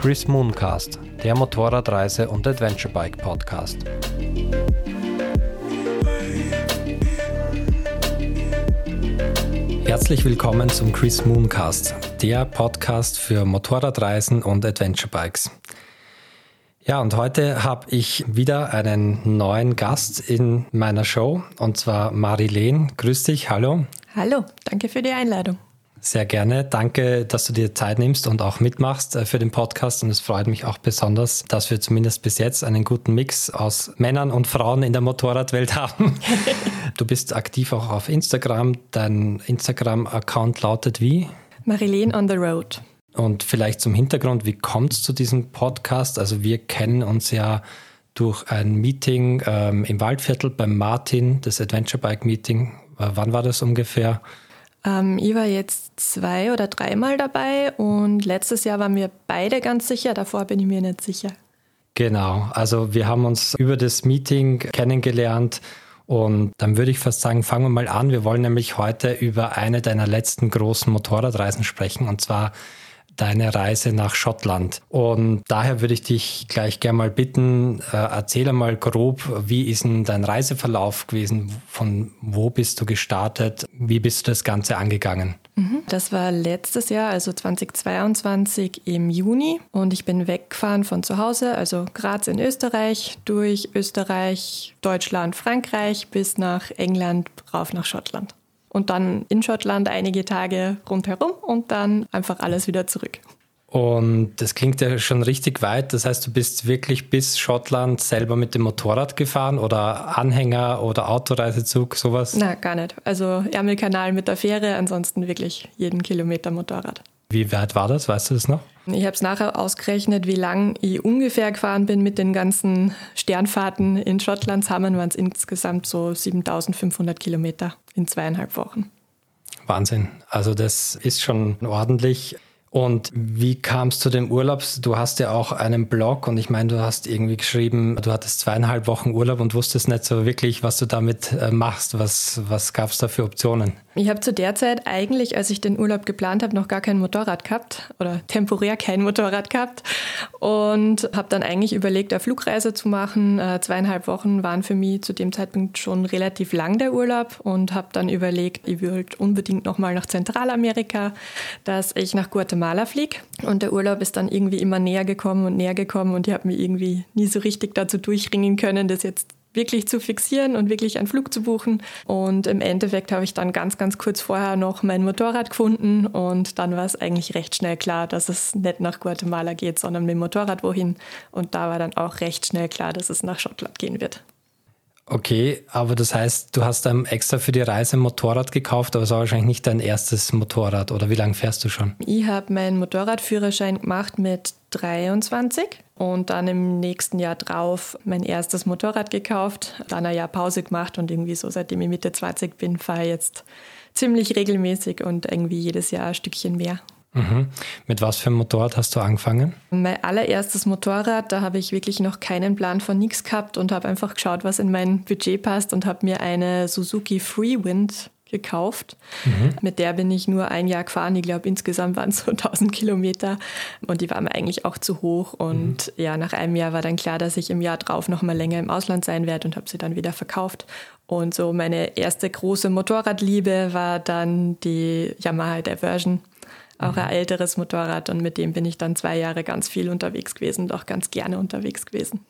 Chris Mooncast, der Motorradreise- und Adventurebike Podcast. Herzlich willkommen zum Chris Mooncast, der Podcast für Motorradreisen und Adventurebikes. Ja, und heute habe ich wieder einen neuen Gast in meiner Show und zwar Marilene. Grüß dich, hallo. Hallo, danke für die Einladung. Sehr gerne. Danke, dass du dir Zeit nimmst und auch mitmachst äh, für den Podcast. Und es freut mich auch besonders, dass wir zumindest bis jetzt einen guten Mix aus Männern und Frauen in der Motorradwelt haben. du bist aktiv auch auf Instagram. Dein Instagram-Account lautet wie? Marilene on the Road. Und vielleicht zum Hintergrund, wie kommt es zu diesem Podcast? Also wir kennen uns ja durch ein Meeting ähm, im Waldviertel beim Martin, das Adventure Bike Meeting. Äh, wann war das ungefähr? Ähm, ich war jetzt zwei oder dreimal dabei und letztes Jahr waren wir beide ganz sicher, davor bin ich mir nicht sicher. Genau, also wir haben uns über das Meeting kennengelernt und dann würde ich fast sagen, fangen wir mal an. Wir wollen nämlich heute über eine deiner letzten großen Motorradreisen sprechen und zwar deine Reise nach Schottland. Und daher würde ich dich gleich gerne mal bitten, äh, erzähle mal grob, wie ist denn dein Reiseverlauf gewesen? Von wo bist du gestartet? Wie bist du das Ganze angegangen? Mhm. Das war letztes Jahr, also 2022 im Juni. Und ich bin weggefahren von zu Hause, also Graz in Österreich, durch Österreich, Deutschland, Frankreich bis nach England, rauf nach Schottland und dann in Schottland einige Tage rundherum und dann einfach alles wieder zurück. Und das klingt ja schon richtig weit. Das heißt, du bist wirklich bis Schottland selber mit dem Motorrad gefahren oder Anhänger oder Autoreisezug, sowas? Na, gar nicht. Also Ärmelkanal mit der Fähre, ansonsten wirklich jeden Kilometer Motorrad. Wie weit war das? Weißt du das noch? Ich habe es nachher ausgerechnet, wie lang ich ungefähr gefahren bin mit den ganzen Sternfahrten in Schottland. Zusammen waren es insgesamt so 7500 Kilometer in zweieinhalb Wochen. Wahnsinn. Also das ist schon ordentlich. Und wie kam es zu dem Urlaub? Du hast ja auch einen Blog und ich meine, du hast irgendwie geschrieben, du hattest zweieinhalb Wochen Urlaub und wusstest nicht so wirklich, was du damit äh, machst. Was, was gab es da für Optionen? Ich habe zu der Zeit eigentlich, als ich den Urlaub geplant habe, noch gar kein Motorrad gehabt oder temporär kein Motorrad gehabt und habe dann eigentlich überlegt, eine Flugreise zu machen. Äh, zweieinhalb Wochen waren für mich zu dem Zeitpunkt schon relativ lang der Urlaub und habe dann überlegt, ich würde unbedingt nochmal nach Zentralamerika, dass ich nach Guatemala fliege. Und der Urlaub ist dann irgendwie immer näher gekommen und näher gekommen und ich habe mich irgendwie nie so richtig dazu durchringen können, das jetzt wirklich zu fixieren und wirklich einen Flug zu buchen. Und im Endeffekt habe ich dann ganz, ganz kurz vorher noch mein Motorrad gefunden und dann war es eigentlich recht schnell klar, dass es nicht nach Guatemala geht, sondern mit dem Motorrad wohin. Und da war dann auch recht schnell klar, dass es nach Schottland gehen wird. Okay, aber das heißt, du hast dann extra für die Reise ein Motorrad gekauft, aber es war wahrscheinlich nicht dein erstes Motorrad oder wie lange fährst du schon? Ich habe meinen Motorradführerschein gemacht mit 23 und dann im nächsten Jahr drauf mein erstes Motorrad gekauft, dann ein Jahr Pause gemacht und irgendwie so seitdem ich Mitte 20 bin, fahre ich jetzt ziemlich regelmäßig und irgendwie jedes Jahr ein Stückchen mehr. Mhm. Mit was für einem Motorrad hast du angefangen? Mein allererstes Motorrad, da habe ich wirklich noch keinen Plan von nichts gehabt und habe einfach geschaut, was in mein Budget passt und habe mir eine Suzuki Freewind gekauft. Mhm. Mit der bin ich nur ein Jahr gefahren. Ich glaube, insgesamt waren es so 1000 Kilometer und die war mir eigentlich auch zu hoch. Und mhm. ja, nach einem Jahr war dann klar, dass ich im Jahr drauf noch mal länger im Ausland sein werde und habe sie dann wieder verkauft. Und so meine erste große Motorradliebe war dann die Yamaha Diversion auch ein älteres Motorrad und mit dem bin ich dann zwei Jahre ganz viel unterwegs gewesen und auch ganz gerne unterwegs gewesen.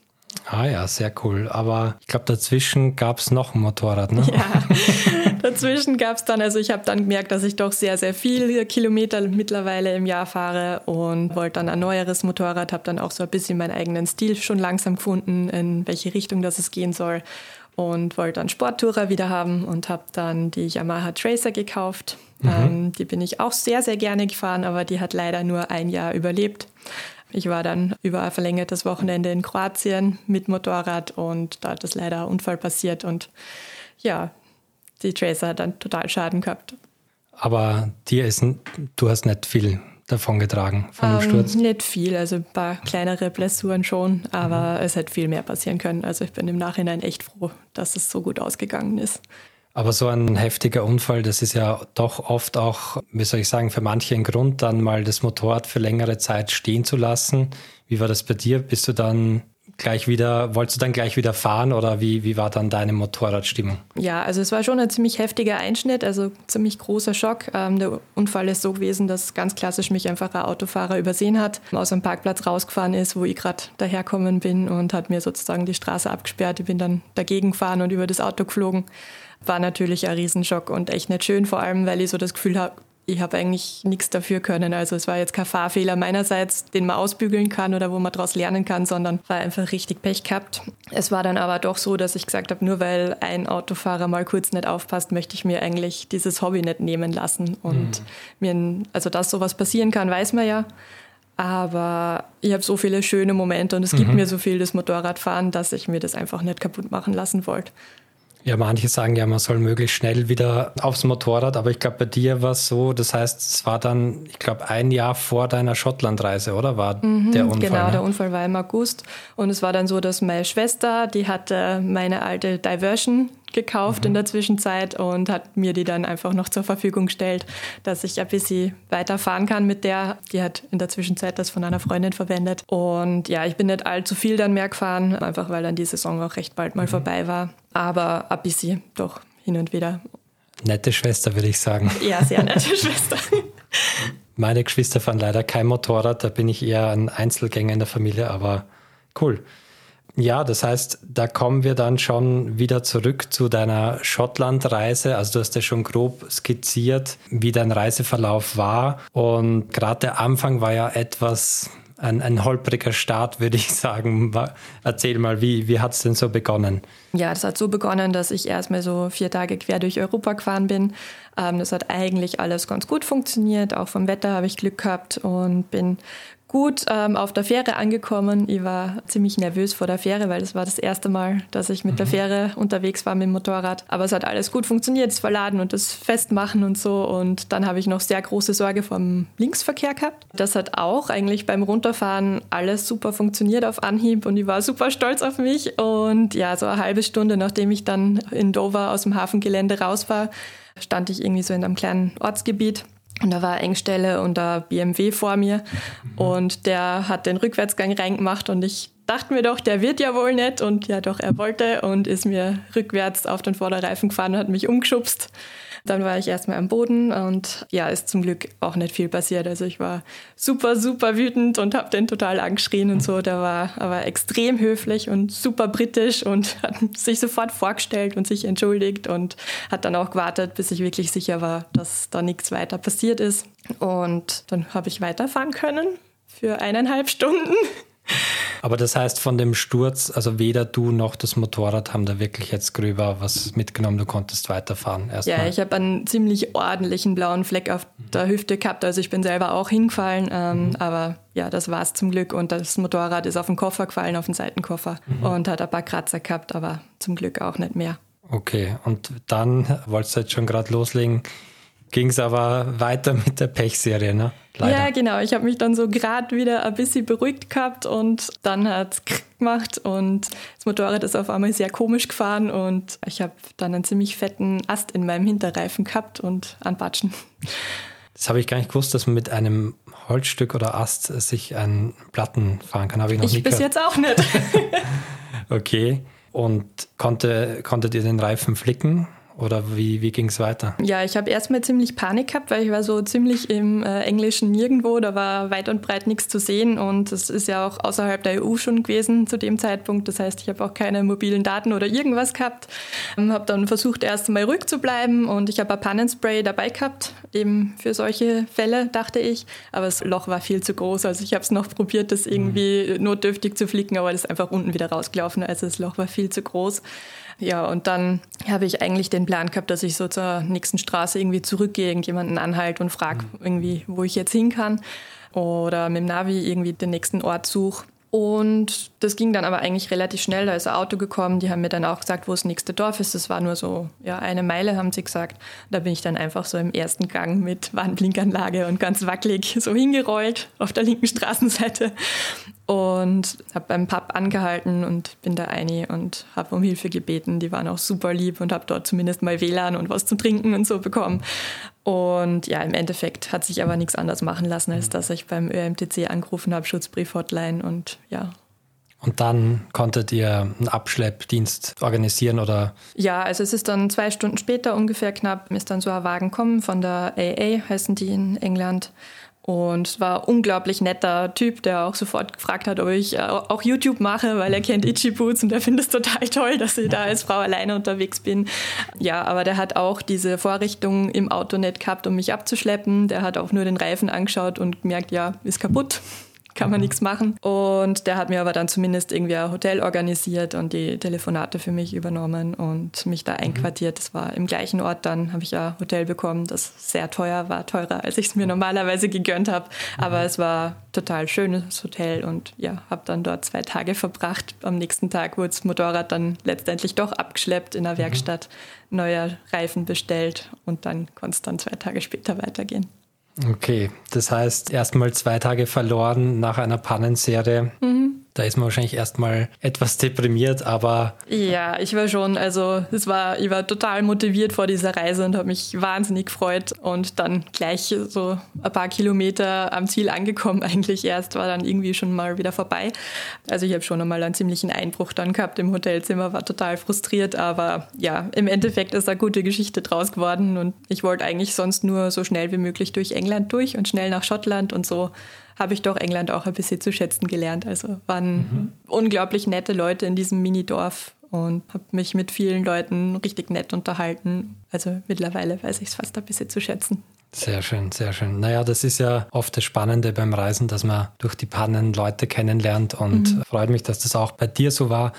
Ah ja, sehr cool. Aber ich glaube, dazwischen gab es noch ein Motorrad, ne? Ja, dazwischen gab es dann, also ich habe dann gemerkt, dass ich doch sehr, sehr viele Kilometer mittlerweile im Jahr fahre und wollte dann ein neueres Motorrad, habe dann auch so ein bisschen meinen eigenen Stil schon langsam gefunden, in welche Richtung das es gehen soll und wollte dann Sporttourer wieder haben und habe dann die Yamaha Tracer gekauft. Mhm. Ähm, die bin ich auch sehr, sehr gerne gefahren, aber die hat leider nur ein Jahr überlebt. Ich war dann über ein verlängertes Wochenende in Kroatien mit Motorrad und da hat das leider ein Unfall passiert und ja, die Tracer hat dann total Schaden gehabt. Aber dir ist, du hast nicht viel davon getragen von dem ähm, Sturz? Nicht viel, also ein paar kleinere Blessuren schon, aber mhm. es hätte viel mehr passieren können. Also ich bin im Nachhinein echt froh, dass es so gut ausgegangen ist. Aber so ein heftiger Unfall, das ist ja doch oft auch, wie soll ich sagen, für manche ein Grund, dann mal das Motorrad für längere Zeit stehen zu lassen. Wie war das bei dir? Bist du dann gleich wieder, wolltest du dann gleich wieder fahren oder wie, wie war dann deine Motorradstimmung? Ja, also es war schon ein ziemlich heftiger Einschnitt, also ziemlich großer Schock. Ähm, der Unfall ist so gewesen, dass ganz klassisch mich einfach ein Autofahrer übersehen hat, aus dem Parkplatz rausgefahren ist, wo ich gerade daherkommen bin und hat mir sozusagen die Straße abgesperrt. Ich bin dann dagegen gefahren und über das Auto geflogen. War natürlich ein Riesenschock und echt nicht schön, vor allem weil ich so das Gefühl habe, ich habe eigentlich nichts dafür können. Also es war jetzt kein Fahrfehler meinerseits, den man ausbügeln kann oder wo man daraus lernen kann, sondern war einfach richtig Pech gehabt. Es war dann aber doch so, dass ich gesagt habe, nur weil ein Autofahrer mal kurz nicht aufpasst, möchte ich mir eigentlich dieses Hobby nicht nehmen lassen. Und mhm. mir, also dass sowas passieren kann, weiß man ja. Aber ich habe so viele schöne Momente und es gibt mhm. mir so viel das Motorradfahren, dass ich mir das einfach nicht kaputt machen lassen wollte. Ja, manche sagen ja, man soll möglichst schnell wieder aufs Motorrad, aber ich glaube, bei dir war es so, das heißt, es war dann, ich glaube, ein Jahr vor deiner Schottlandreise, oder? War mhm, der Unfall? Genau, ne? der Unfall war im August. Und es war dann so, dass meine Schwester, die hatte meine alte Diversion gekauft mhm. in der Zwischenzeit und hat mir die dann einfach noch zur Verfügung gestellt, dass ich ein bisschen weiterfahren kann mit der. Die hat in der Zwischenzeit das von einer Freundin verwendet. Und ja, ich bin nicht allzu viel dann mehr gefahren, einfach weil dann die Saison auch recht bald mal mhm. vorbei war. Aber ein bisschen doch hin und wieder. Nette Schwester, würde ich sagen. Ja, sehr nette Schwester. Meine Geschwister fahren leider kein Motorrad, da bin ich eher ein Einzelgänger in der Familie, aber cool. Ja, das heißt, da kommen wir dann schon wieder zurück zu deiner Schottlandreise. Also du hast ja schon grob skizziert, wie dein Reiseverlauf war. Und gerade der Anfang war ja etwas, ein, ein holpriger Start, würde ich sagen. Erzähl mal, wie, wie hat es denn so begonnen? Ja, das hat so begonnen, dass ich erstmal so vier Tage quer durch Europa gefahren bin. Ähm, das hat eigentlich alles ganz gut funktioniert. Auch vom Wetter habe ich Glück gehabt und bin gut ähm, auf der Fähre angekommen. Ich war ziemlich nervös vor der Fähre, weil das war das erste Mal, dass ich mit mhm. der Fähre unterwegs war mit dem Motorrad. Aber es hat alles gut funktioniert, das Verladen und das Festmachen und so. Und dann habe ich noch sehr große Sorge vom Linksverkehr gehabt. Das hat auch eigentlich beim Runterfahren alles super funktioniert auf Anhieb und ich war super stolz auf mich. Und ja, so eine halbe Stunde, nachdem ich dann in Dover aus dem Hafengelände raus war, stand ich irgendwie so in einem kleinen Ortsgebiet und da war Engstelle und da BMW vor mir. Und der hat den Rückwärtsgang reingemacht und ich dachte mir doch, der wird ja wohl nicht. Und ja, doch, er wollte und ist mir rückwärts auf den Vorderreifen gefahren und hat mich umgeschubst. Dann war ich erstmal am Boden und ja, ist zum Glück auch nicht viel passiert. Also ich war super, super wütend und habe den total angeschrien und so. Der war aber extrem höflich und super britisch und hat sich sofort vorgestellt und sich entschuldigt und hat dann auch gewartet, bis ich wirklich sicher war, dass da nichts weiter passiert ist. Und dann habe ich weiterfahren können für eineinhalb Stunden. Aber das heißt, von dem Sturz, also weder du noch das Motorrad haben da wirklich jetzt gröber was mitgenommen, du konntest weiterfahren. Erstmal. Ja, ich habe einen ziemlich ordentlichen blauen Fleck auf der Hüfte gehabt, also ich bin selber auch hingefallen, ähm, mhm. aber ja, das war es zum Glück und das Motorrad ist auf den Koffer gefallen, auf den Seitenkoffer mhm. und hat ein paar Kratzer gehabt, aber zum Glück auch nicht mehr. Okay, und dann wolltest du jetzt schon gerade loslegen ging es aber weiter mit der Pechserie, ne? Leider. Ja, genau. Ich habe mich dann so gerade wieder ein bisschen beruhigt gehabt und dann hat es gemacht und das Motorrad ist auf einmal sehr komisch gefahren und ich habe dann einen ziemlich fetten Ast in meinem Hinterreifen gehabt und anpatschen. Das habe ich gar nicht gewusst, dass man mit einem Holzstück oder Ast sich einen Platten fahren kann. Habe ich noch ich nie bis jetzt auch nicht. okay. Und konnte, konntet ihr den Reifen flicken? Oder wie, wie ging es weiter? Ja, ich habe erstmal ziemlich Panik gehabt, weil ich war so ziemlich im äh, englischen Nirgendwo. Da war weit und breit nichts zu sehen und es ist ja auch außerhalb der EU schon gewesen zu dem Zeitpunkt. Das heißt, ich habe auch keine mobilen Daten oder irgendwas gehabt. Ähm, habe dann versucht, erst einmal ruhig zu bleiben und ich habe ein Pannenspray dabei gehabt, eben für solche Fälle, dachte ich. Aber das Loch war viel zu groß. Also ich habe es noch probiert, das irgendwie mhm. notdürftig zu flicken, aber das ist einfach unten wieder rausgelaufen. Also das Loch war viel zu groß. Ja, und dann habe ich eigentlich den Plan gehabt, dass ich so zur nächsten Straße irgendwie zurückgehe, irgendjemanden anhalte und frage mhm. irgendwie, wo ich jetzt hin kann. Oder mit dem Navi irgendwie den nächsten Ort suche. Und das ging dann aber eigentlich relativ schnell. Da ist ein Auto gekommen, die haben mir dann auch gesagt, wo das nächste Dorf ist. Das war nur so, ja, eine Meile, haben sie gesagt. Da bin ich dann einfach so im ersten Gang mit Warnblinkanlage und ganz wackelig so hingerollt auf der linken Straßenseite und habe beim Pub angehalten und bin da eine und habe um Hilfe gebeten. Die waren auch super lieb und habe dort zumindest mal WLAN und was zu trinken und so bekommen. Und ja, im Endeffekt hat sich aber nichts anderes machen lassen, als dass ich beim ÖMTC angerufen habe, Schutzbrief-Hotline und ja. Und dann konntet ihr einen Abschleppdienst organisieren oder? Ja, also es ist dann zwei Stunden später ungefähr knapp, ist dann so ein Wagen kommen von der AA, heißen die in England. Und war unglaublich netter Typ, der auch sofort gefragt hat, ob ich äh, auch YouTube mache, weil er kennt Itchy Boots und er findet es total toll, dass ich da als Frau alleine unterwegs bin. Ja, aber der hat auch diese Vorrichtung im Auto nicht gehabt, um mich abzuschleppen. Der hat auch nur den Reifen angeschaut und gemerkt, ja, ist kaputt kann man nichts machen. Und der hat mir aber dann zumindest irgendwie ein Hotel organisiert und die Telefonate für mich übernommen und mich da einquartiert. Das war im gleichen Ort dann, habe ich ein Hotel bekommen, das sehr teuer war, teurer, als ich es mir normalerweise gegönnt habe. Aber es war total schönes Hotel und ja, habe dann dort zwei Tage verbracht. Am nächsten Tag wurde das Motorrad dann letztendlich doch abgeschleppt in der Werkstatt, neuer Reifen bestellt und dann konnte es dann zwei Tage später weitergehen. Okay, das heißt erstmal zwei Tage verloren nach einer Pannenserie. Mhm. Da ist man wahrscheinlich erstmal etwas deprimiert, aber. Ja, ich war schon, also es war, ich war total motiviert vor dieser Reise und habe mich wahnsinnig gefreut und dann gleich so ein paar Kilometer am Ziel angekommen, eigentlich erst, war dann irgendwie schon mal wieder vorbei. Also ich habe schon einmal einen ziemlichen Einbruch dann gehabt im Hotelzimmer, war total frustriert, aber ja, im Endeffekt ist eine gute Geschichte draus geworden und ich wollte eigentlich sonst nur so schnell wie möglich durch England durch und schnell nach Schottland und so habe ich doch England auch ein bisschen zu schätzen gelernt. Also waren mhm. unglaublich nette Leute in diesem Minidorf und habe mich mit vielen Leuten richtig nett unterhalten. Also mittlerweile weiß ich es fast ein bisschen zu schätzen. Sehr schön, sehr schön. Naja, das ist ja oft das Spannende beim Reisen, dass man durch die Pannen Leute kennenlernt und mhm. freut mich, dass das auch bei dir so war.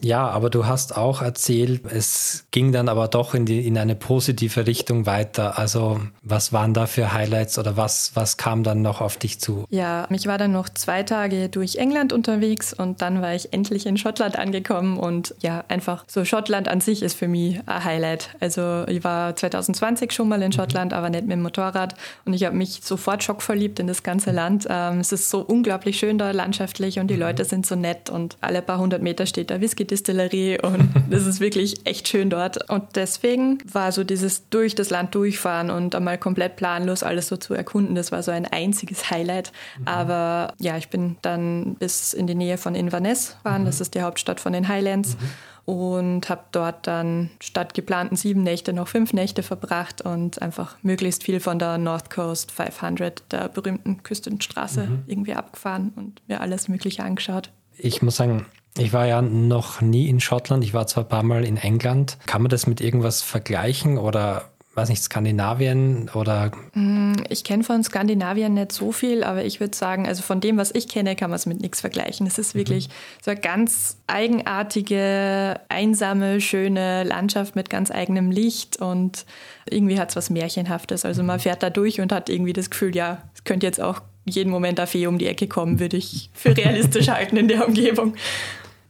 Ja, aber du hast auch erzählt, es ging dann aber doch in, die, in eine positive Richtung weiter. Also was waren da für Highlights oder was, was kam dann noch auf dich zu? Ja, ich war dann noch zwei Tage durch England unterwegs und dann war ich endlich in Schottland angekommen und ja, einfach so Schottland an sich ist für mich ein Highlight. Also ich war 2020 schon mal in mhm. Schottland, mhm. aber nicht mit dem Motorrad und ich habe mich sofort schockverliebt in das ganze Land. Ähm, es ist so unglaublich schön da landschaftlich und die mhm. Leute sind so nett und alle paar hundert Meter steht da Whisky Distillerie und es ist wirklich echt schön dort. Und deswegen war so dieses durch das Land durchfahren und einmal komplett planlos alles so zu erkunden, das war so ein einziges Highlight. Mhm. Aber ja, ich bin dann bis in die Nähe von Inverness fahren, mhm. das ist die Hauptstadt von den Highlands. Mhm und habe dort dann statt geplanten sieben Nächte noch fünf Nächte verbracht und einfach möglichst viel von der North Coast 500, der berühmten Küstenstraße, mhm. irgendwie abgefahren und mir alles Mögliche angeschaut. Ich muss sagen, ich war ja noch nie in Schottland. Ich war zwar ein paar Mal in England. Kann man das mit irgendwas vergleichen oder weiß nicht, Skandinavien oder? Mm, ich kenne von Skandinavien nicht so viel, aber ich würde sagen, also von dem, was ich kenne, kann man es mit nichts vergleichen. Es ist mhm. wirklich mhm. so eine ganz eigenartige, einsame, schöne Landschaft mit ganz eigenem Licht und irgendwie hat es was Märchenhaftes. Also man mhm. fährt da durch und hat irgendwie das Gefühl, ja, es könnte jetzt auch jeden Moment eine Fee um die Ecke kommen, würde ich für realistisch halten in der Umgebung.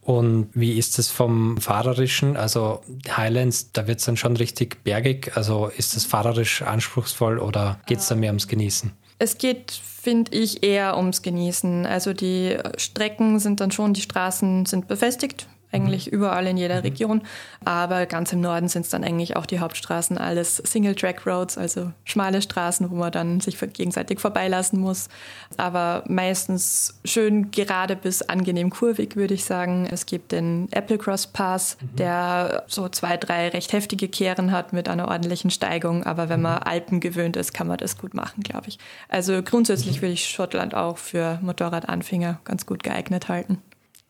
Und wie ist es vom Fahrerischen? Also Highlands, da wird es dann schon richtig bergig. Also ist es fahrerisch anspruchsvoll oder geht es da mehr ums Genießen? Es geht, finde ich, eher ums Genießen. Also die Strecken sind dann schon, die Straßen sind befestigt, eigentlich mhm. überall in jeder mhm. Region. Aber ganz im Norden sind es dann eigentlich auch die Hauptstraßen, alles Single-Track-Roads, also schmale Straßen, wo man dann sich gegenseitig vorbeilassen muss. Aber meistens schön gerade bis angenehm kurvig, würde ich sagen. Es gibt den Applecross Pass, mhm. der so zwei, drei recht heftige Kehren hat mit einer ordentlichen Steigung. Aber wenn man mhm. Alpen gewöhnt ist, kann man das gut machen, glaube ich. Also grundsätzlich würde ich Schottland auch für Motorradanfänger ganz gut geeignet halten.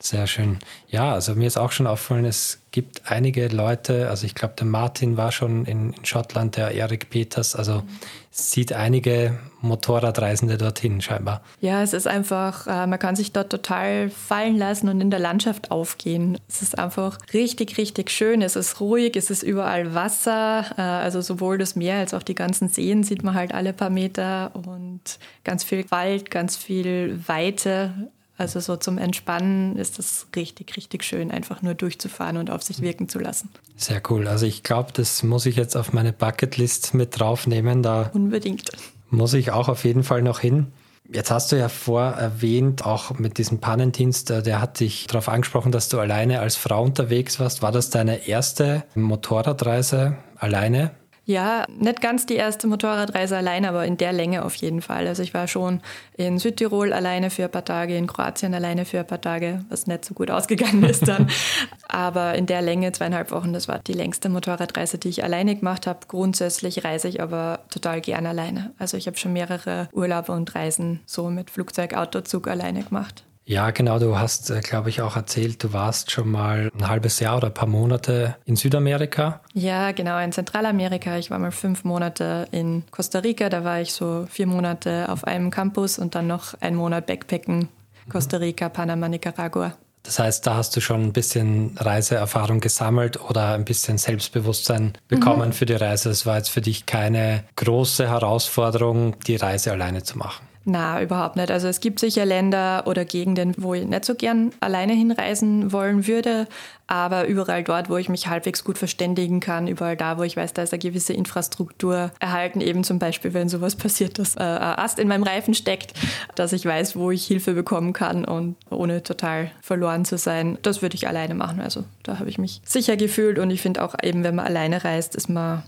Sehr schön. Ja, also mir ist auch schon aufgefallen, es gibt einige Leute, also ich glaube, der Martin war schon in, in Schottland, der Erik Peters, also mhm. sieht einige Motorradreisende dorthin scheinbar. Ja, es ist einfach, äh, man kann sich dort total fallen lassen und in der Landschaft aufgehen. Es ist einfach richtig, richtig schön. Es ist ruhig, es ist überall Wasser, äh, also sowohl das Meer als auch die ganzen Seen sieht man halt alle paar Meter und ganz viel Wald, ganz viel Weite Also so zum Entspannen ist das richtig, richtig schön, einfach nur durchzufahren und auf sich wirken zu lassen. Sehr cool. Also ich glaube, das muss ich jetzt auf meine Bucketlist mit draufnehmen. Da Unbedingt. Muss ich auch auf jeden Fall noch hin. Jetzt hast du ja vor erwähnt, auch mit diesem Pannendienst, äh, der hat dich darauf angesprochen, dass du alleine als Frau unterwegs warst. War das deine erste Motorradreise alleine? Ja, nicht ganz die erste Motorradreise allein, aber in der Länge auf jeden Fall. Also ich war schon in Südtirol alleine für ein paar Tage, in Kroatien alleine für ein paar Tage, was nicht so gut ausgegangen ist dann. aber in der Länge, zweieinhalb Wochen, das war die längste Motorradreise, die ich alleine gemacht habe. Grundsätzlich reise ich aber total gern alleine. Also ich habe schon mehrere Urlaube und Reisen so mit Flugzeug, Auto, Zug alleine gemacht. Ja, genau. Du hast, äh, glaube ich, auch erzählt, du warst schon mal ein halbes Jahr oder ein paar Monate in Südamerika. Ja, genau, in Zentralamerika. Ich war mal fünf Monate in Costa Rica. Da war ich so vier Monate auf einem Campus und dann noch einen Monat Backpacken. Costa Rica, Panama, Nicaragua. Das heißt, da hast du schon ein bisschen Reiseerfahrung gesammelt oder ein bisschen Selbstbewusstsein bekommen mhm. für die Reise. Es war jetzt für dich keine große Herausforderung, die Reise alleine zu machen. Na, überhaupt nicht. Also es gibt sicher Länder oder Gegenden, wo ich nicht so gern alleine hinreisen wollen würde, aber überall dort, wo ich mich halbwegs gut verständigen kann, überall da, wo ich weiß, da ist eine gewisse Infrastruktur erhalten, eben zum Beispiel, wenn sowas passiert, dass äh, ein Ast in meinem Reifen steckt, dass ich weiß, wo ich Hilfe bekommen kann und ohne total verloren zu sein, das würde ich alleine machen. Also da habe ich mich sicher gefühlt und ich finde auch eben, wenn man alleine reist, ist man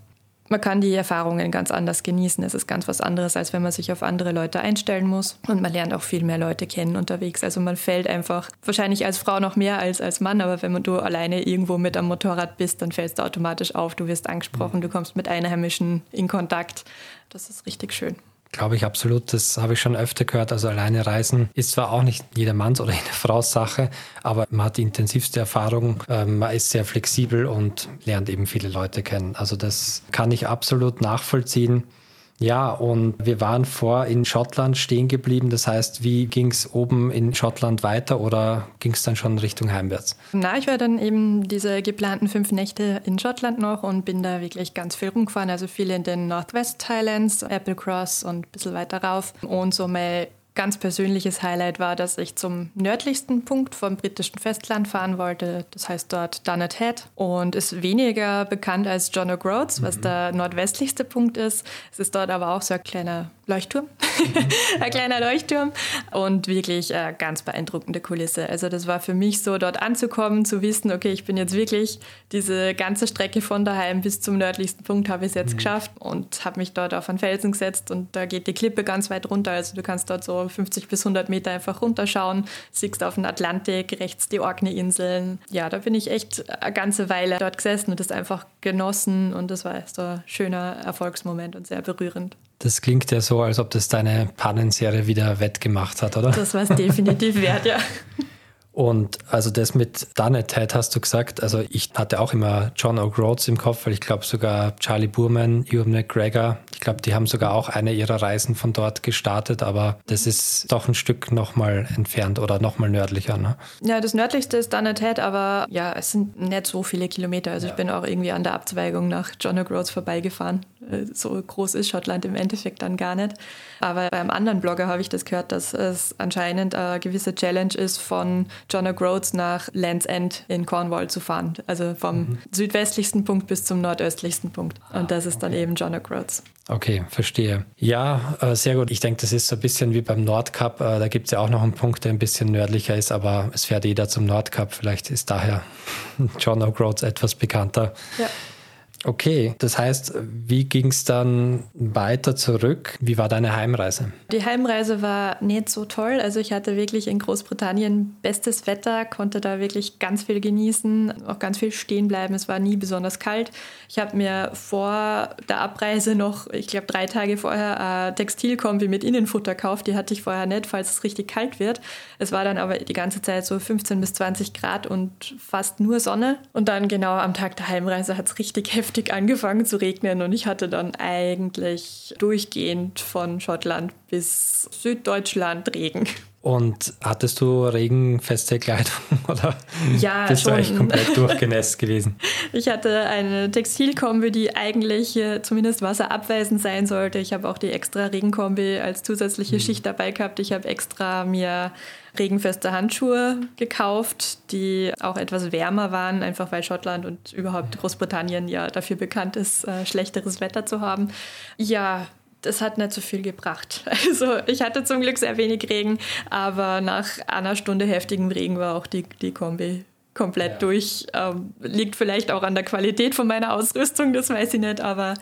man kann die Erfahrungen ganz anders genießen. Es ist ganz was anderes, als wenn man sich auf andere Leute einstellen muss. Und man lernt auch viel mehr Leute kennen unterwegs. Also man fällt einfach, wahrscheinlich als Frau noch mehr als als Mann, aber wenn du alleine irgendwo mit am Motorrad bist, dann fällst du automatisch auf, du wirst angesprochen, du kommst mit Einheimischen in Kontakt. Das ist richtig schön. Glaube ich absolut. Das habe ich schon öfter gehört. Also alleine reisen ist zwar auch nicht jedermanns oder jede Frau's Sache, aber man hat die intensivste Erfahrung. Ähm, man ist sehr flexibel und lernt eben viele Leute kennen. Also das kann ich absolut nachvollziehen. Ja, und wir waren vor in Schottland stehen geblieben. Das heißt, wie ging es oben in Schottland weiter oder ging es dann schon Richtung heimwärts? Na, ich war dann eben diese geplanten fünf Nächte in Schottland noch und bin da wirklich ganz viel rumgefahren. Also viel in den Northwest Highlands, Applecross und ein bisschen weiter rauf. Und so mal ganz persönliches Highlight war, dass ich zum nördlichsten Punkt vom britischen Festland fahren wollte. Das heißt dort Dunnet Head und ist weniger bekannt als John O'Groats, was mhm. der nordwestlichste Punkt ist. Es ist dort aber auch so ein kleiner Leuchtturm, mhm. ein kleiner Leuchtturm und wirklich eine ganz beeindruckende Kulisse. Also das war für mich so, dort anzukommen, zu wissen, okay, ich bin jetzt wirklich diese ganze Strecke von daheim bis zum nördlichsten Punkt habe ich es jetzt mhm. geschafft und habe mich dort auf einen Felsen gesetzt und da geht die Klippe ganz weit runter. Also du kannst dort so 50 bis 100 Meter einfach runterschauen, siehst auf den Atlantik, rechts die Orkney-Inseln. Ja, da bin ich echt eine ganze Weile dort gesessen und das einfach genossen und das war so ein schöner Erfolgsmoment und sehr berührend. Das klingt ja so, als ob das deine Pannenserie wieder wettgemacht hat, oder? Das war es definitiv wert, ja. Und also das mit Dunnethead hast du gesagt, also ich hatte auch immer John O'Groats im Kopf, weil ich glaube sogar Charlie Burman, Ewan McGregor, ich glaube, die haben sogar auch eine ihrer Reisen von dort gestartet, aber das ist doch ein Stück nochmal entfernt oder nochmal nördlicher. Ne? Ja, das nördlichste ist Dunnethead, aber ja, es sind nicht so viele Kilometer. Also ja. ich bin auch irgendwie an der Abzweigung nach John O'Groats vorbeigefahren. Äh, so groß ist Schottland im Endeffekt dann gar nicht. Aber beim anderen Blogger habe ich das gehört, dass es anscheinend eine gewisse Challenge ist, von John O'Groats nach Land's End in Cornwall zu fahren. Also vom mhm. südwestlichsten Punkt bis zum nordöstlichsten Punkt. Und das ist dann eben John O'Groats. Okay, verstehe. Ja, äh, sehr gut. Ich denke, das ist so ein bisschen wie beim Nordcup. Äh, da gibt es ja auch noch einen Punkt, der ein bisschen nördlicher ist, aber es fährt jeder zum Nordcup. Vielleicht ist daher John O'Groats etwas bekannter. Ja. Okay, das heißt, wie ging es dann weiter zurück? Wie war deine Heimreise? Die Heimreise war nicht so toll. Also ich hatte wirklich in Großbritannien bestes Wetter, konnte da wirklich ganz viel genießen, auch ganz viel stehen bleiben. Es war nie besonders kalt. Ich habe mir vor der Abreise noch, ich glaube drei Tage vorher, eine Textilkombi mit Innenfutter gekauft. Die hatte ich vorher nicht, falls es richtig kalt wird. Es war dann aber die ganze Zeit so 15 bis 20 Grad und fast nur Sonne. Und dann genau am Tag der Heimreise hat es richtig heftig heftig angefangen zu regnen und ich hatte dann eigentlich durchgehend von Schottland bis Süddeutschland Regen. Und hattest du regenfeste Kleidung oder ja, bist schon. du eigentlich komplett durchgenässt gewesen? Ich hatte eine Textilkombi, die eigentlich zumindest wasserabweisend sein sollte. Ich habe auch die extra Regenkombi als zusätzliche mhm. Schicht dabei gehabt. Ich habe extra mir regenfeste Handschuhe gekauft, die auch etwas wärmer waren, einfach weil Schottland und überhaupt Großbritannien ja dafür bekannt ist, äh, schlechteres Wetter zu haben. Ja, das hat nicht so viel gebracht. Also ich hatte zum Glück sehr wenig Regen, aber nach einer Stunde heftigem Regen war auch die, die Kombi komplett ja. durch. Ähm, liegt vielleicht auch an der Qualität von meiner Ausrüstung, das weiß ich nicht, aber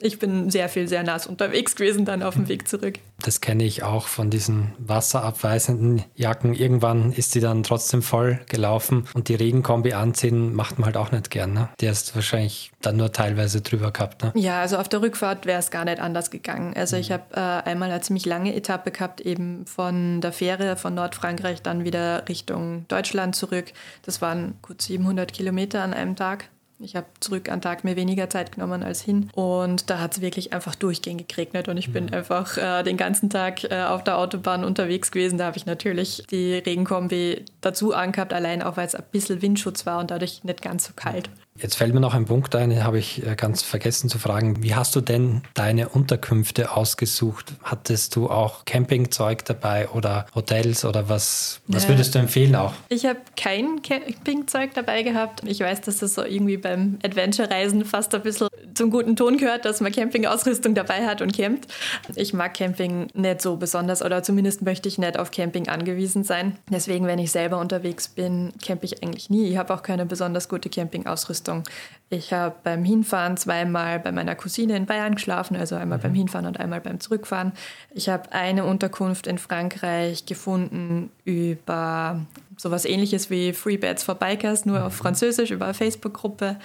ich bin sehr viel, sehr nass unterwegs gewesen dann auf dem Weg zurück. Das kenne ich auch von diesen wasserabweisenden Jacken. Irgendwann ist die dann trotzdem voll gelaufen und die Regenkombi anziehen macht man halt auch nicht gern. Ne? Die hast wahrscheinlich dann nur teilweise drüber gehabt. Ne? Ja, also auf der Rückfahrt wäre es gar nicht anders gegangen. Also ich mhm. habe äh, einmal eine ziemlich lange Etappe gehabt, eben von der Fähre von Nordfrankreich dann wieder Richtung Deutschland zurück. Das waren gut 700 Kilometer an einem Tag. Ich habe zurück an Tag mir weniger Zeit genommen als hin. Und da hat es wirklich einfach durchgängig geregnet. Und ich mhm. bin einfach äh, den ganzen Tag äh, auf der Autobahn unterwegs gewesen. Da habe ich natürlich die Regenkombi dazu angehabt, allein auch weil es ein bisschen Windschutz war und dadurch nicht ganz so kalt. Jetzt fällt mir noch ein Punkt ein, den habe ich äh, ganz vergessen zu fragen. Wie hast du denn deine Unterkünfte ausgesucht? Hattest du auch Campingzeug dabei oder Hotels oder was, was würdest du empfehlen auch? Ich habe kein Campingzeug dabei gehabt. Ich weiß, dass das so irgendwie beim Adventure-Reisen fast ein bisschen zum guten Ton gehört, dass man Campingausrüstung dabei hat und campt. Ich mag Camping nicht so besonders oder zumindest möchte ich nicht auf Camping angewiesen sein. Deswegen, wenn ich selber unterwegs bin, campe ich eigentlich nie. Ich habe auch keine besonders gute Campingausrüstung. Ausrüstung. Ich habe beim Hinfahren zweimal bei meiner Cousine in Bayern geschlafen, also einmal mhm. beim Hinfahren und einmal beim Zurückfahren. Ich habe eine Unterkunft in Frankreich gefunden über sowas ähnliches wie Free Beds for Bikers, nur auf mhm. Französisch über eine Facebook-Gruppe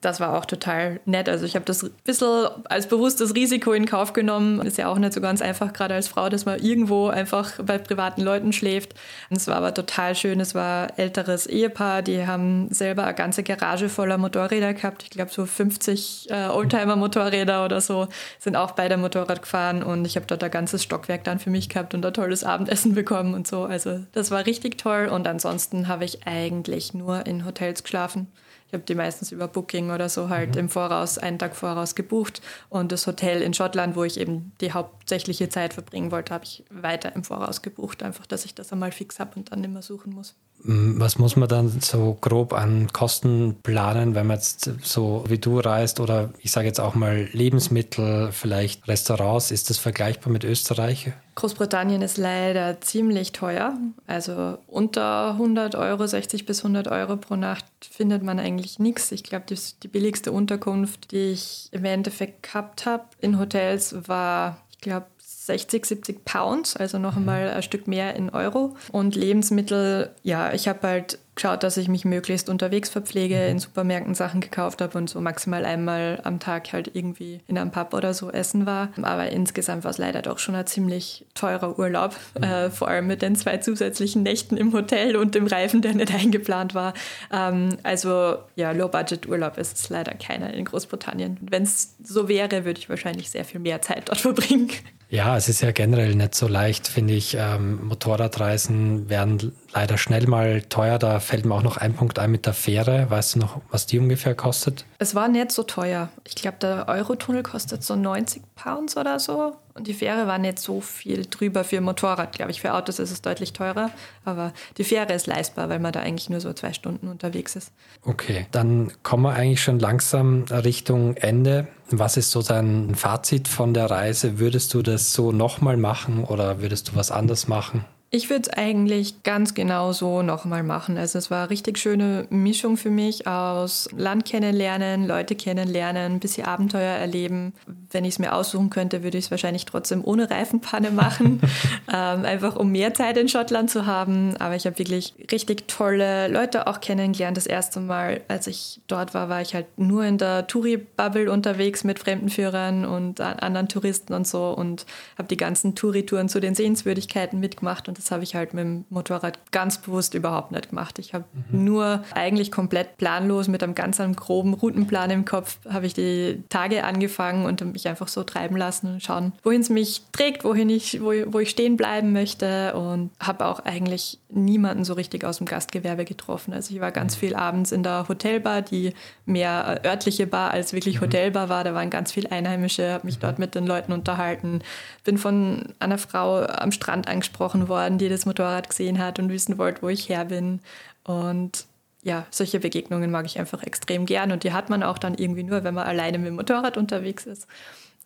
das war auch total nett. Also ich habe das ein bisschen als bewusstes Risiko in Kauf genommen. Ist ja auch nicht so ganz einfach, gerade als Frau, dass man irgendwo einfach bei privaten Leuten schläft. Es war aber total schön. Es war älteres Ehepaar, die haben selber eine ganze Garage voller Motorräder gehabt. Ich glaube so 50 äh, Oldtimer-Motorräder oder so sind auch beide Motorrad gefahren und ich habe dort ein ganzes Stockwerk dann für mich gehabt und ein tolles Abendessen bekommen und so. Also das war richtig toll und ansonsten habe ich eigentlich nur in Hotels geschlafen. Ich habe die meistens über Booking oder so halt mhm. im Voraus, einen Tag voraus gebucht. Und das Hotel in Schottland, wo ich eben die hauptsächliche Zeit verbringen wollte, habe ich weiter im Voraus gebucht. Einfach, dass ich das einmal fix habe und dann nicht mehr suchen muss. Mm, was muss man dann so grob an Kosten planen, wenn man jetzt so wie du reist oder ich sage jetzt auch mal Lebensmittel, vielleicht Restaurants? Ist das vergleichbar mit Österreich? Großbritannien ist leider ziemlich teuer. Also unter 100 Euro, 60 bis 100 Euro pro Nacht findet man eigentlich nichts. Ich glaube, die, die billigste Unterkunft, die ich im Endeffekt gehabt habe in Hotels, war, ich glaube, 60, 70 Pounds, also noch mhm. einmal ein Stück mehr in Euro. Und Lebensmittel, ja, ich habe halt geschaut, dass ich mich möglichst unterwegs verpflege, mhm. in Supermärkten Sachen gekauft habe und so maximal einmal am Tag halt irgendwie in einem Pub oder so essen war. Aber insgesamt war es leider doch schon ein ziemlich teurer Urlaub, mhm. äh, vor allem mit den zwei zusätzlichen Nächten im Hotel und dem Reifen, der nicht eingeplant war. Ähm, also ja, Low-Budget-Urlaub ist es leider keiner in Großbritannien. Wenn es so wäre, würde ich wahrscheinlich sehr viel mehr Zeit dort verbringen. Ja, es ist ja generell nicht so leicht, finde ich. Ähm, Motorradreisen werden leider schnell mal teuer. Da fällt mir auch noch ein Punkt ein mit der Fähre. Weißt du noch, was die ungefähr kostet? Es war nicht so teuer. Ich glaube, der Eurotunnel kostet so 90 Pounds oder so. Und die Fähre war nicht so viel drüber für Motorrad, glaube ich. Für Autos ist es deutlich teurer. Aber die Fähre ist leistbar, weil man da eigentlich nur so zwei Stunden unterwegs ist. Okay, dann kommen wir eigentlich schon langsam Richtung Ende. Was ist so dein Fazit von der Reise? Würdest du das so nochmal machen oder würdest du was anders machen? Ich würde es eigentlich ganz genau so nochmal machen. Also es war eine richtig schöne Mischung für mich aus Land kennenlernen, Leute kennenlernen, ein bisschen Abenteuer erleben. Wenn ich es mir aussuchen könnte, würde ich es wahrscheinlich trotzdem ohne Reifenpanne machen, ähm, einfach um mehr Zeit in Schottland zu haben. Aber ich habe wirklich richtig tolle Leute auch kennengelernt. Das erste Mal, als ich dort war, war ich halt nur in der Touri-Bubble unterwegs mit Fremdenführern und anderen Touristen und so und habe die ganzen Touri-Touren zu den Sehenswürdigkeiten mitgemacht und das habe ich halt mit dem Motorrad ganz bewusst überhaupt nicht gemacht. Ich habe mhm. nur eigentlich komplett planlos mit einem ganz groben Routenplan im Kopf habe ich die Tage angefangen und mich einfach so treiben lassen und schauen, wohin es mich trägt, wohin ich, wo, wo ich stehen bleiben möchte und habe auch eigentlich niemanden so richtig aus dem Gastgewerbe getroffen. Also ich war ganz mhm. viel abends in der Hotelbar, die mehr örtliche Bar als wirklich mhm. Hotelbar war. Da waren ganz viele Einheimische, habe mich mhm. dort mit den Leuten unterhalten. Bin von einer Frau am Strand angesprochen worden, die das Motorrad gesehen hat und wissen wollte, wo ich her bin. Und ja, solche Begegnungen mag ich einfach extrem gern und die hat man auch dann irgendwie nur, wenn man alleine mit dem Motorrad unterwegs ist.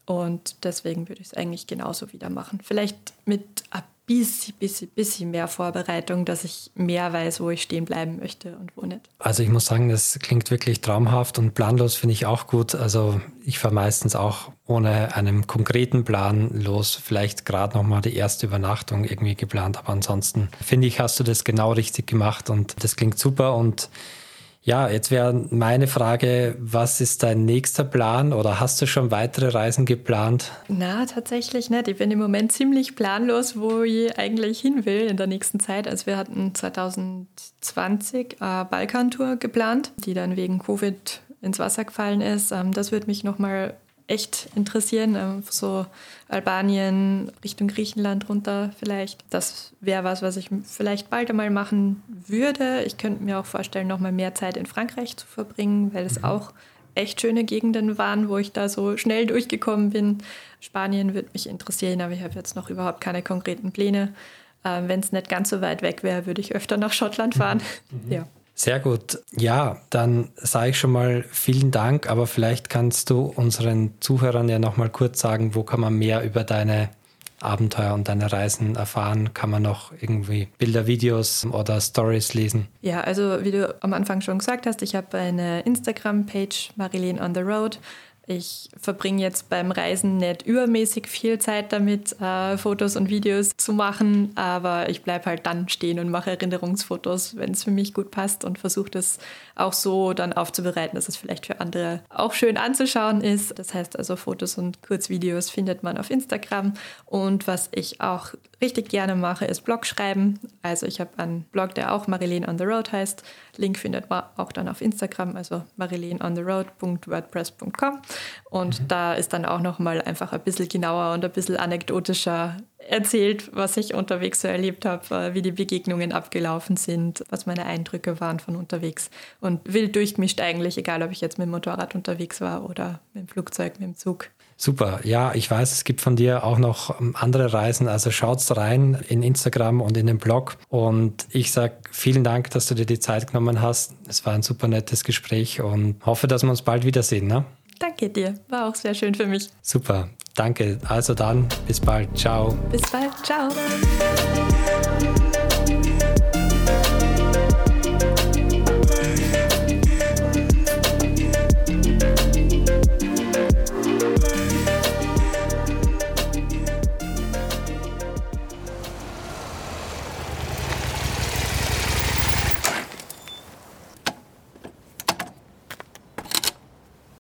Und deswegen würde ich es eigentlich genauso wieder machen. Vielleicht mit ein bisschen, bisschen, bisschen mehr Vorbereitung, dass ich mehr weiß, wo ich stehen bleiben möchte und wo nicht. Also ich muss sagen, das klingt wirklich traumhaft und planlos finde ich auch gut. Also ich fahre meistens auch ohne einen konkreten Plan los. Vielleicht gerade noch mal die erste Übernachtung irgendwie geplant, aber ansonsten finde ich, hast du das genau richtig gemacht und das klingt super und ja, jetzt wäre meine Frage, was ist dein nächster Plan oder hast du schon weitere Reisen geplant? Na, tatsächlich nicht. Ich bin im Moment ziemlich planlos, wo ich eigentlich hin will in der nächsten Zeit. Also wir hatten 2020 eine Balkantour geplant, die dann wegen Covid ins Wasser gefallen ist. Ähm, das würde mich nochmal echt interessieren. Ähm, so Albanien, Richtung Griechenland runter vielleicht. Das wäre was, was ich vielleicht bald einmal machen würde. Ich könnte mir auch vorstellen, noch mal mehr Zeit in Frankreich zu verbringen, weil es mhm. auch echt schöne Gegenden waren, wo ich da so schnell durchgekommen bin. Spanien würde mich interessieren, aber ich habe jetzt noch überhaupt keine konkreten Pläne. Ähm, Wenn es nicht ganz so weit weg wäre, würde ich öfter nach Schottland fahren. Mhm. Ja. Sehr gut. Ja, dann sage ich schon mal vielen Dank, aber vielleicht kannst du unseren Zuhörern ja noch mal kurz sagen, wo kann man mehr über deine Abenteuer und deine Reisen erfahren? Kann man noch irgendwie Bilder, Videos oder Stories lesen? Ja, also wie du am Anfang schon gesagt hast, ich habe eine Instagram-Page, Marilene on the Road. Ich verbringe jetzt beim Reisen nicht übermäßig viel Zeit damit, äh, Fotos und Videos zu machen, aber ich bleibe halt dann stehen und mache Erinnerungsfotos, wenn es für mich gut passt und versuche das auch so dann aufzubereiten, dass es vielleicht für andere auch schön anzuschauen ist. Das heißt also Fotos und Kurzvideos findet man auf Instagram und was ich auch richtig gerne mache, ist Blog schreiben. Also ich habe einen Blog, der auch Marilene on the Road heißt. Link findet man auch dann auf Instagram, also marileneontheroad.wordpress.com. Und mhm. da ist dann auch nochmal einfach ein bisschen genauer und ein bisschen anekdotischer erzählt, was ich unterwegs so erlebt habe, äh, wie die Begegnungen abgelaufen sind, was meine Eindrücke waren von unterwegs. Und wild durchgemischt eigentlich, egal ob ich jetzt mit dem Motorrad unterwegs war oder mit dem Flugzeug, mit dem Zug. Super. Ja, ich weiß, es gibt von dir auch noch ähm, andere Reisen. Also schaut's rein in Instagram und in den Blog. Und ich sage vielen Dank, dass du dir die Zeit genommen hast. Es war ein super nettes Gespräch und hoffe, dass wir uns bald wiedersehen. Ne? Danke dir. War auch sehr schön für mich. Super. Danke. Also dann, bis bald. Ciao. Bis bald. Ciao.